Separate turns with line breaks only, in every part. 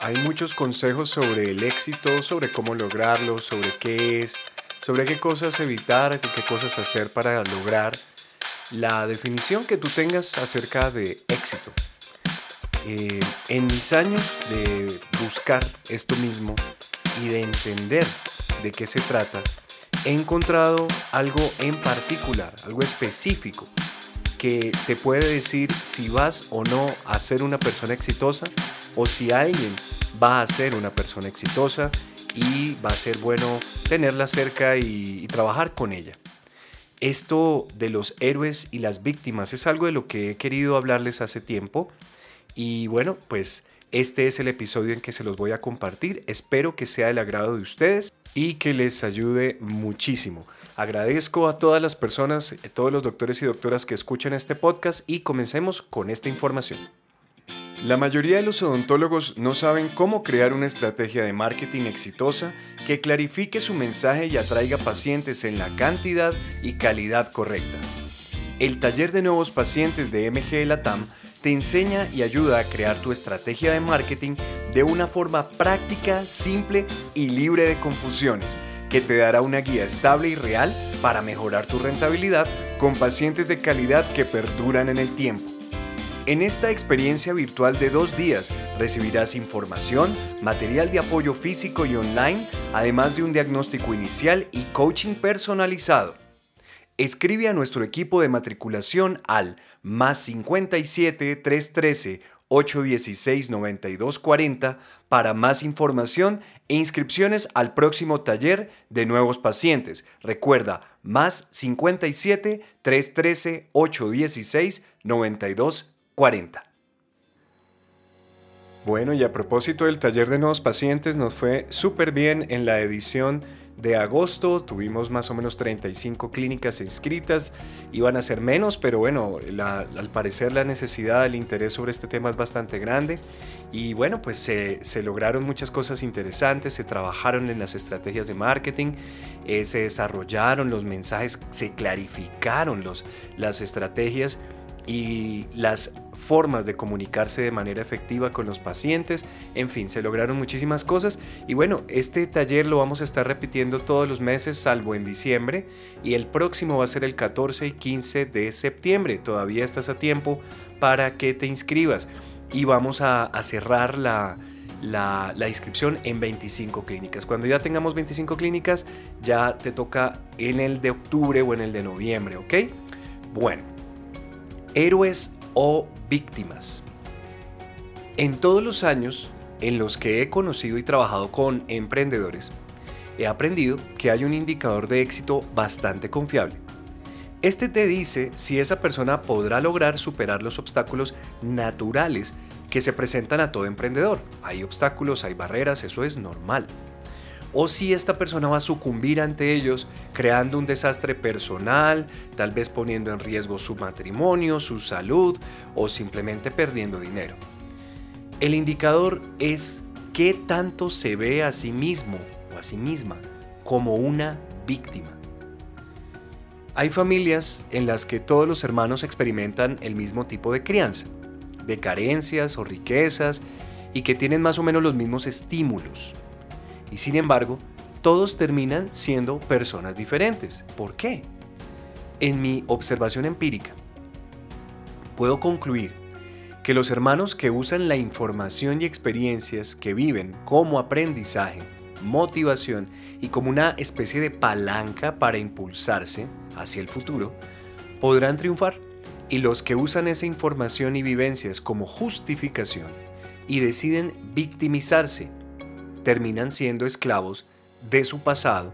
Hay muchos consejos sobre el éxito, sobre cómo lograrlo, sobre qué es, sobre qué cosas evitar, qué cosas hacer para lograr la definición que tú tengas acerca de éxito. Eh, en mis años de buscar esto mismo y de entender de qué se trata, he encontrado algo en particular, algo específico, que te puede decir si vas o no a ser una persona exitosa o si alguien va a ser una persona exitosa y va a ser bueno tenerla cerca y, trabajar con ella. Esto de los héroes y las víctimas es algo de lo que he querido hablarles hace tiempo y bueno, pues este es el episodio en que se los voy a compartir. Espero que sea del agrado de ustedes y que les ayude muchísimo. Agradezco a todas las personas, a todos los doctores y doctoras que escuchan este podcast y comencemos con esta información. La mayoría de los odontólogos no saben cómo crear una estrategia de marketing exitosa que clarifique su mensaje y atraiga pacientes en la cantidad y calidad correcta. El taller de nuevos pacientes de MG Latam te enseña y ayuda a crear tu estrategia de marketing de una forma práctica, simple y libre de confusiones, que te dará una guía estable y real para mejorar tu rentabilidad con pacientes de calidad que perduran en el tiempo. En esta experiencia virtual de dos días recibirás información, material de apoyo físico y online, además de un diagnóstico inicial y coaching personalizado. Escribe a nuestro equipo de matriculación al más 57 313 816 9240 para más información e inscripciones al próximo taller de nuevos pacientes. Recuerda, más 57 313 816 9240. 40. Bueno, y a propósito del taller de nuevos pacientes, nos fue súper bien en la edición de agosto. Tuvimos más o menos 35 clínicas inscritas. Iban a ser menos, pero bueno, al parecer la necesidad, el interés sobre este tema es bastante grande. Y bueno, pues se, lograron muchas cosas interesantes, se trabajaron en las estrategias de marketing, eh, se desarrollaron los mensajes, se clarificaron los, las estrategias y las formas de comunicarse de manera efectiva con los pacientes, en fin, se lograron muchísimas cosas. Y bueno, este taller lo vamos a estar repitiendo todos los meses salvo en diciembre. Y el próximo va a ser el 14 y 15 de septiembre, todavía estás a tiempo para que te inscribas. Y vamos a, cerrar la, la, inscripción en 25 clínicas. Cuando ya tengamos 25 clínicas, ya te toca en el de octubre o en el de noviembre, ¿ok? Bueno, héroes o víctimas. En todos los años en los que he conocido y trabajado con emprendedores, he aprendido que hay un indicador de éxito bastante confiable. Este te dice si esa persona podrá lograr superar los obstáculos naturales que se presentan a todo emprendedor. Hay obstáculos, hay barreras, eso es normal o si esta persona va a sucumbir ante ellos creando un desastre personal, tal vez poniendo en riesgo su matrimonio, su salud o simplemente perdiendo dinero. El indicador es qué tanto se ve a sí mismo o a sí misma como una víctima. Hay familias en las que todos los hermanos experimentan el mismo tipo de crianza, de carencias o riquezas y que tienen más o menos los mismos estímulos y sin embargo, todos terminan siendo personas diferentes. ¿Por qué? En mi observación empírica, puedo concluir que los hermanos que usan la información y experiencias que viven como aprendizaje, motivación y como una especie de palanca para impulsarse hacia el futuro, podrán triunfar. Y los que usan esa información y vivencias como justificación y deciden victimizarse terminan siendo esclavos de su pasado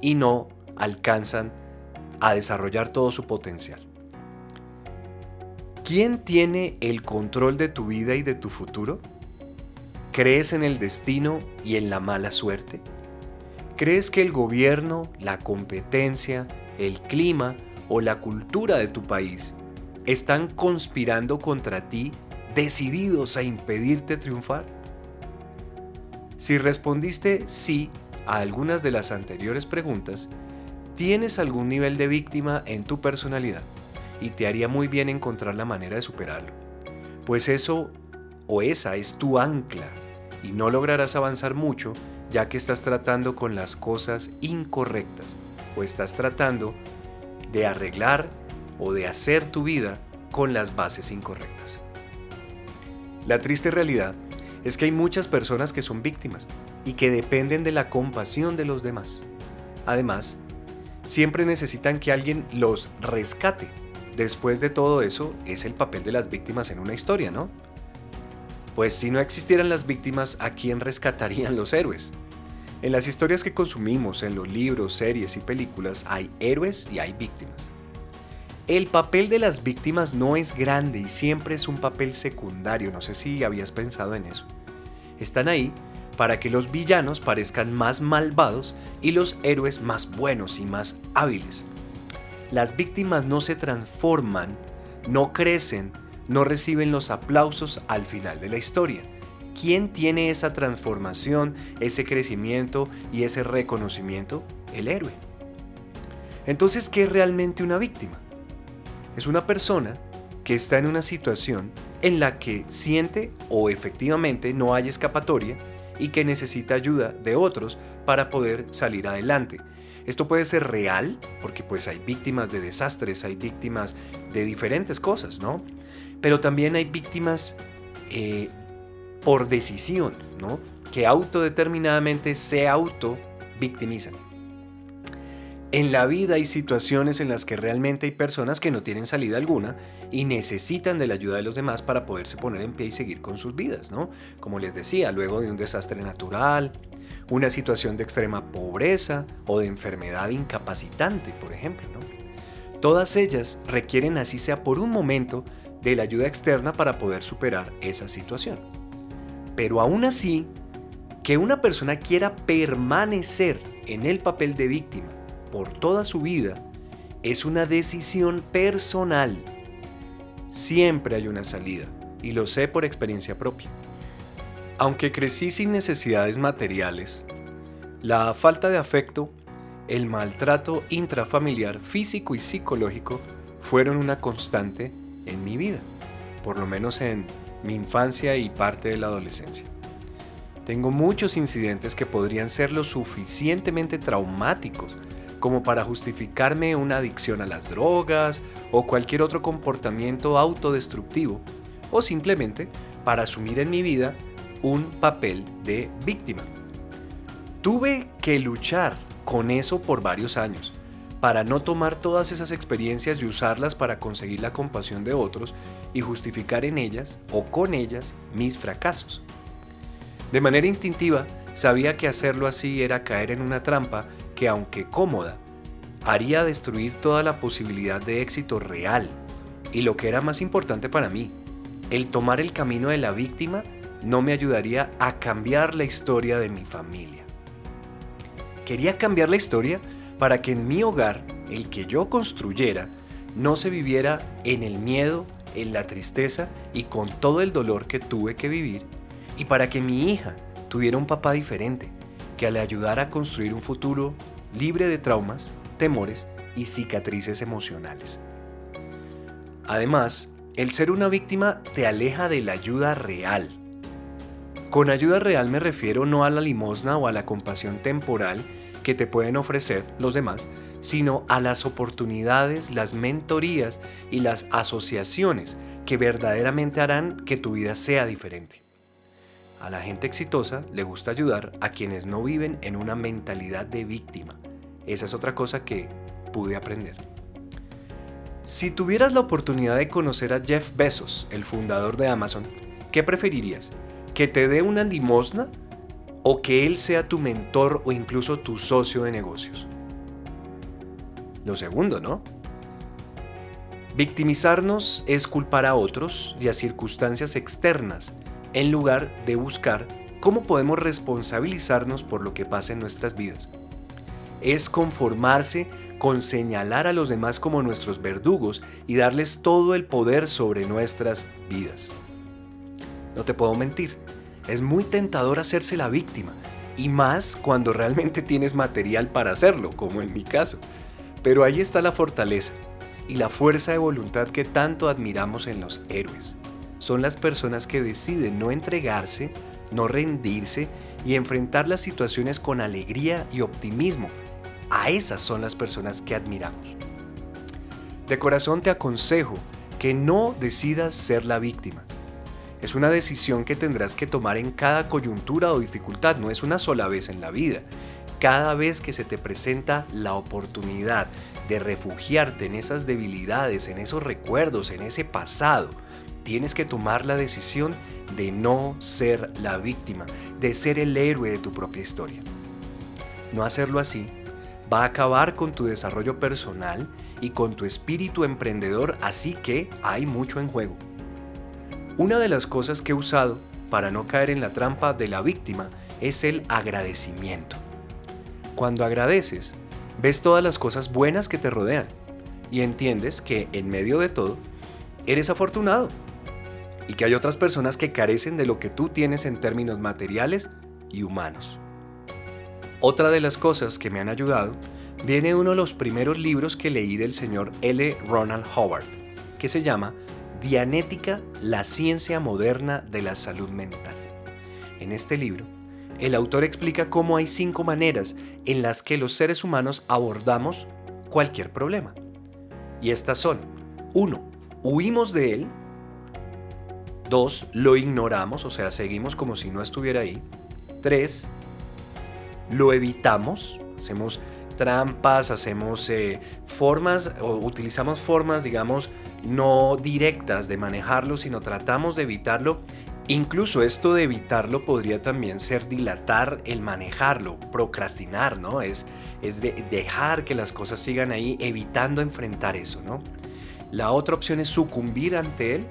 y no alcanzan a desarrollar todo su potencial. ¿Quién tiene el control de tu vida y de tu futuro? ¿Crees en el destino y en la mala suerte? ¿Crees que el gobierno, la competencia, el clima o la cultura de tu país están conspirando contra ti, decididos a impedirte triunfar? Si respondiste sí a algunas de las anteriores preguntas, tienes algún nivel de víctima en tu personalidad y te haría muy bien encontrar la manera de superarlo. Pues eso o esa es tu ancla y no lograrás avanzar mucho ya que estás tratando con las cosas incorrectas o estás tratando de arreglar o de hacer tu vida con las bases incorrectas. La triste realidad es que hay muchas personas que son víctimas y que dependen de la compasión de los demás. Además, siempre necesitan que alguien los rescate. Después de todo eso, es el papel de las víctimas en una historia, ¿no? Pues si no existieran las víctimas, ¿a quién rescatarían los héroes? En las historias que consumimos, en los libros, series y películas, hay héroes y hay víctimas. El papel de las víctimas no es grande y siempre es un papel secundario, no sé si habías pensado en eso. Están ahí para que los villanos parezcan más malvados y los héroes más buenos y más hábiles. Las víctimas no se transforman, no crecen, no reciben los aplausos al final de la historia. ¿Quién tiene esa transformación, ese crecimiento y ese reconocimiento? El héroe. Entonces, ¿qué es realmente una víctima? Es una persona que está en una situación en la que siente o efectivamente no hay escapatoria y que necesita ayuda de otros para poder salir adelante. Esto puede ser real, porque pues hay víctimas de desastres, hay víctimas de diferentes cosas, ¿no? Pero también hay víctimas eh, por decisión, ¿no? Que autodeterminadamente se auto victimizan. En la vida hay situaciones en las que realmente hay personas que no tienen salida alguna y necesitan de la ayuda de los demás para poderse poner en pie y seguir con sus vidas, ¿no? Como les decía, luego de un desastre natural, una situación de extrema pobreza o de enfermedad incapacitante, por ejemplo, ¿no? Todas ellas requieren, así sea por un momento, de la ayuda externa para poder superar esa situación. Pero aún así, que una persona quiera permanecer en el papel de víctima por toda su vida es una decisión personal. Siempre hay una salida, y lo sé por experiencia propia. Aunque crecí sin necesidades materiales, la falta de afecto, el maltrato intrafamiliar físico y psicológico fueron una constante en mi vida, por lo menos en mi infancia y parte de la adolescencia. Tengo muchos incidentes que podrían ser lo suficientemente traumáticos como para justificarme una adicción a las drogas o cualquier otro comportamiento autodestructivo, o simplemente para asumir en mi vida un papel de víctima. Tuve que luchar con eso por varios años, para no tomar todas esas experiencias y usarlas para conseguir la compasión de otros y justificar en ellas o con ellas mis fracasos. De manera instintiva, sabía que hacerlo así era caer en una trampa que aunque cómoda, haría destruir toda la posibilidad de éxito real. Y lo que era más importante para mí, el tomar el camino de la víctima no me ayudaría a cambiar la historia de mi familia. Quería cambiar la historia para que en mi hogar, el que yo construyera, no se viviera en el miedo, en la tristeza y con todo el dolor que tuve que vivir, y para que mi hija tuviera un papá diferente, que le ayudara a construir un futuro libre de traumas, temores y cicatrices emocionales. Además, el ser una víctima te aleja de la ayuda real. Con ayuda real me refiero no a la limosna o a la compasión temporal que te pueden ofrecer los demás, sino a las oportunidades, las mentorías y las asociaciones que verdaderamente harán que tu vida sea diferente. A la gente exitosa le gusta ayudar a quienes no viven en una mentalidad de víctima. Esa es otra cosa que pude aprender. Si tuvieras la oportunidad de conocer a Jeff Bezos, el fundador de Amazon, ¿qué preferirías? ¿Que te dé una limosna o que él sea tu mentor o incluso tu socio de negocios? Lo segundo, ¿no? Victimizarnos es culpar a otros y a circunstancias externas en lugar de buscar cómo podemos responsabilizarnos por lo que pasa en nuestras vidas. Es conformarse con señalar a los demás como nuestros verdugos y darles todo el poder sobre nuestras vidas. No te puedo mentir, es muy tentador hacerse la víctima, y más cuando realmente tienes material para hacerlo, como en mi caso. Pero ahí está la fortaleza y la fuerza de voluntad que tanto admiramos en los héroes son las personas que deciden no entregarse no rendirse y enfrentar las situaciones con alegría y optimismo. A esas son las personas que admiramos. De corazón te aconsejo que no decidas ser la víctima. Es una decisión que tendrás que tomar en cada coyuntura o dificultad, no es una sola vez en la vida. Cada vez que se te presenta la oportunidad de refugiarte en esas debilidades, en esos recuerdos, en ese pasado, tienes que tomar la decisión de no ser la víctima, de ser el héroe de tu propia historia. No hacerlo así va a acabar con tu desarrollo personal y con tu espíritu emprendedor, así que hay mucho en juego. Una de las cosas que he usado para no caer en la trampa de la víctima es el agradecimiento. Cuando agradeces, ves todas las cosas buenas que te rodean y entiendes que en medio de todo, eres afortunado y que hay otras personas que carecen de lo que tú tienes en términos materiales y humanos. Otra de las cosas que me han ayudado viene de uno de los primeros libros que leí del señor L. Ronald Howard, que se llama Dianética, la ciencia moderna de la salud mental. En este libro, el autor explica cómo hay cinco maneras en las que los seres humanos abordamos cualquier problema. Y estas son, 1. Huimos de él. 2. Lo ignoramos, o sea, seguimos como si no estuviera ahí. 3. Lo evitamos, hacemos trampas, hacemos eh, formas o utilizamos formas, digamos, no directas de manejarlo, sino tratamos de evitarlo. Incluso esto de evitarlo podría también ser dilatar el manejarlo, procrastinar, ¿no? Es, es de dejar que las cosas sigan ahí, evitando enfrentar eso, ¿no? La otra opción es sucumbir ante él,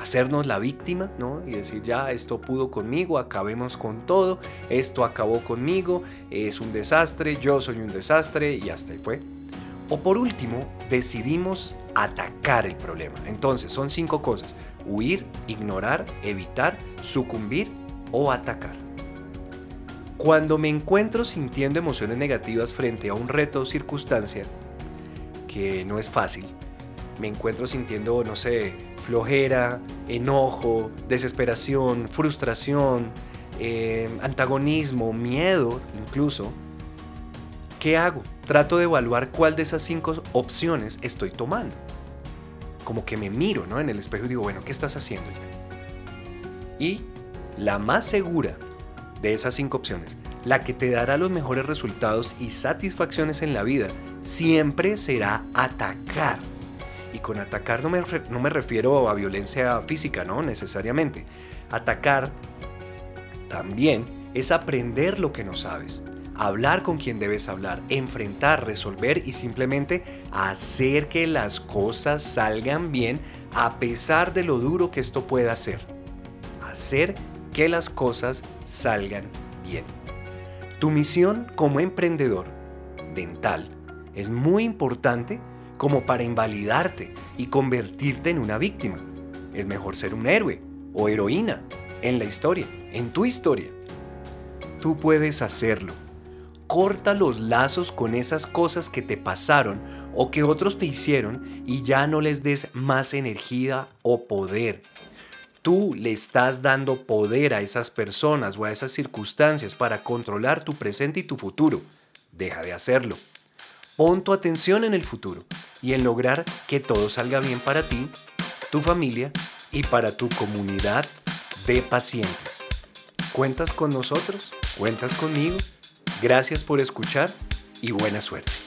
hacernos la víctima, ¿no? Y decir, ya, esto pudo conmigo, acabemos con todo, esto acabó conmigo, es un desastre, yo soy un desastre y hasta ahí fue. O por último, decidimos atacar el problema. Entonces, son cinco cosas. Huir, ignorar, evitar, sucumbir o atacar. Cuando me encuentro sintiendo emociones negativas frente a un reto o circunstancia, que no es fácil, me encuentro sintiendo, no sé, flojera, enojo, desesperación, frustración, eh, antagonismo, miedo incluso, ¿qué hago? Trato de evaluar cuál de esas cinco opciones estoy tomando. Como que me miro ¿no? en el espejo y digo, bueno, ¿qué estás haciendo ya? Y la más segura de esas cinco opciones, la que te dará los mejores resultados y satisfacciones en la vida, siempre será atacar y con atacar no me, no me refiero a violencia física, no necesariamente. Atacar también es aprender lo que no sabes, hablar con quien debes hablar, enfrentar, resolver y simplemente hacer que las cosas salgan bien a pesar de lo duro que esto pueda ser. Hacer que las cosas salgan bien. Tu misión como emprendedor dental es muy importante como para invalidarte y convertirte en una víctima. Es mejor ser un héroe o heroína en la historia, en tu historia. Tú puedes hacerlo. Corta los lazos con esas cosas que te pasaron o que otros te hicieron y ya no les des más energía o poder. Tú le estás dando poder a esas personas o a esas circunstancias para controlar tu presente y tu futuro. Deja de hacerlo. Pon tu atención en el futuro y en lograr que todo salga bien para ti, tu familia y para tu comunidad de pacientes. ¿Cuentas con nosotros? ¿Cuentas conmigo? Gracias por escuchar y buena suerte.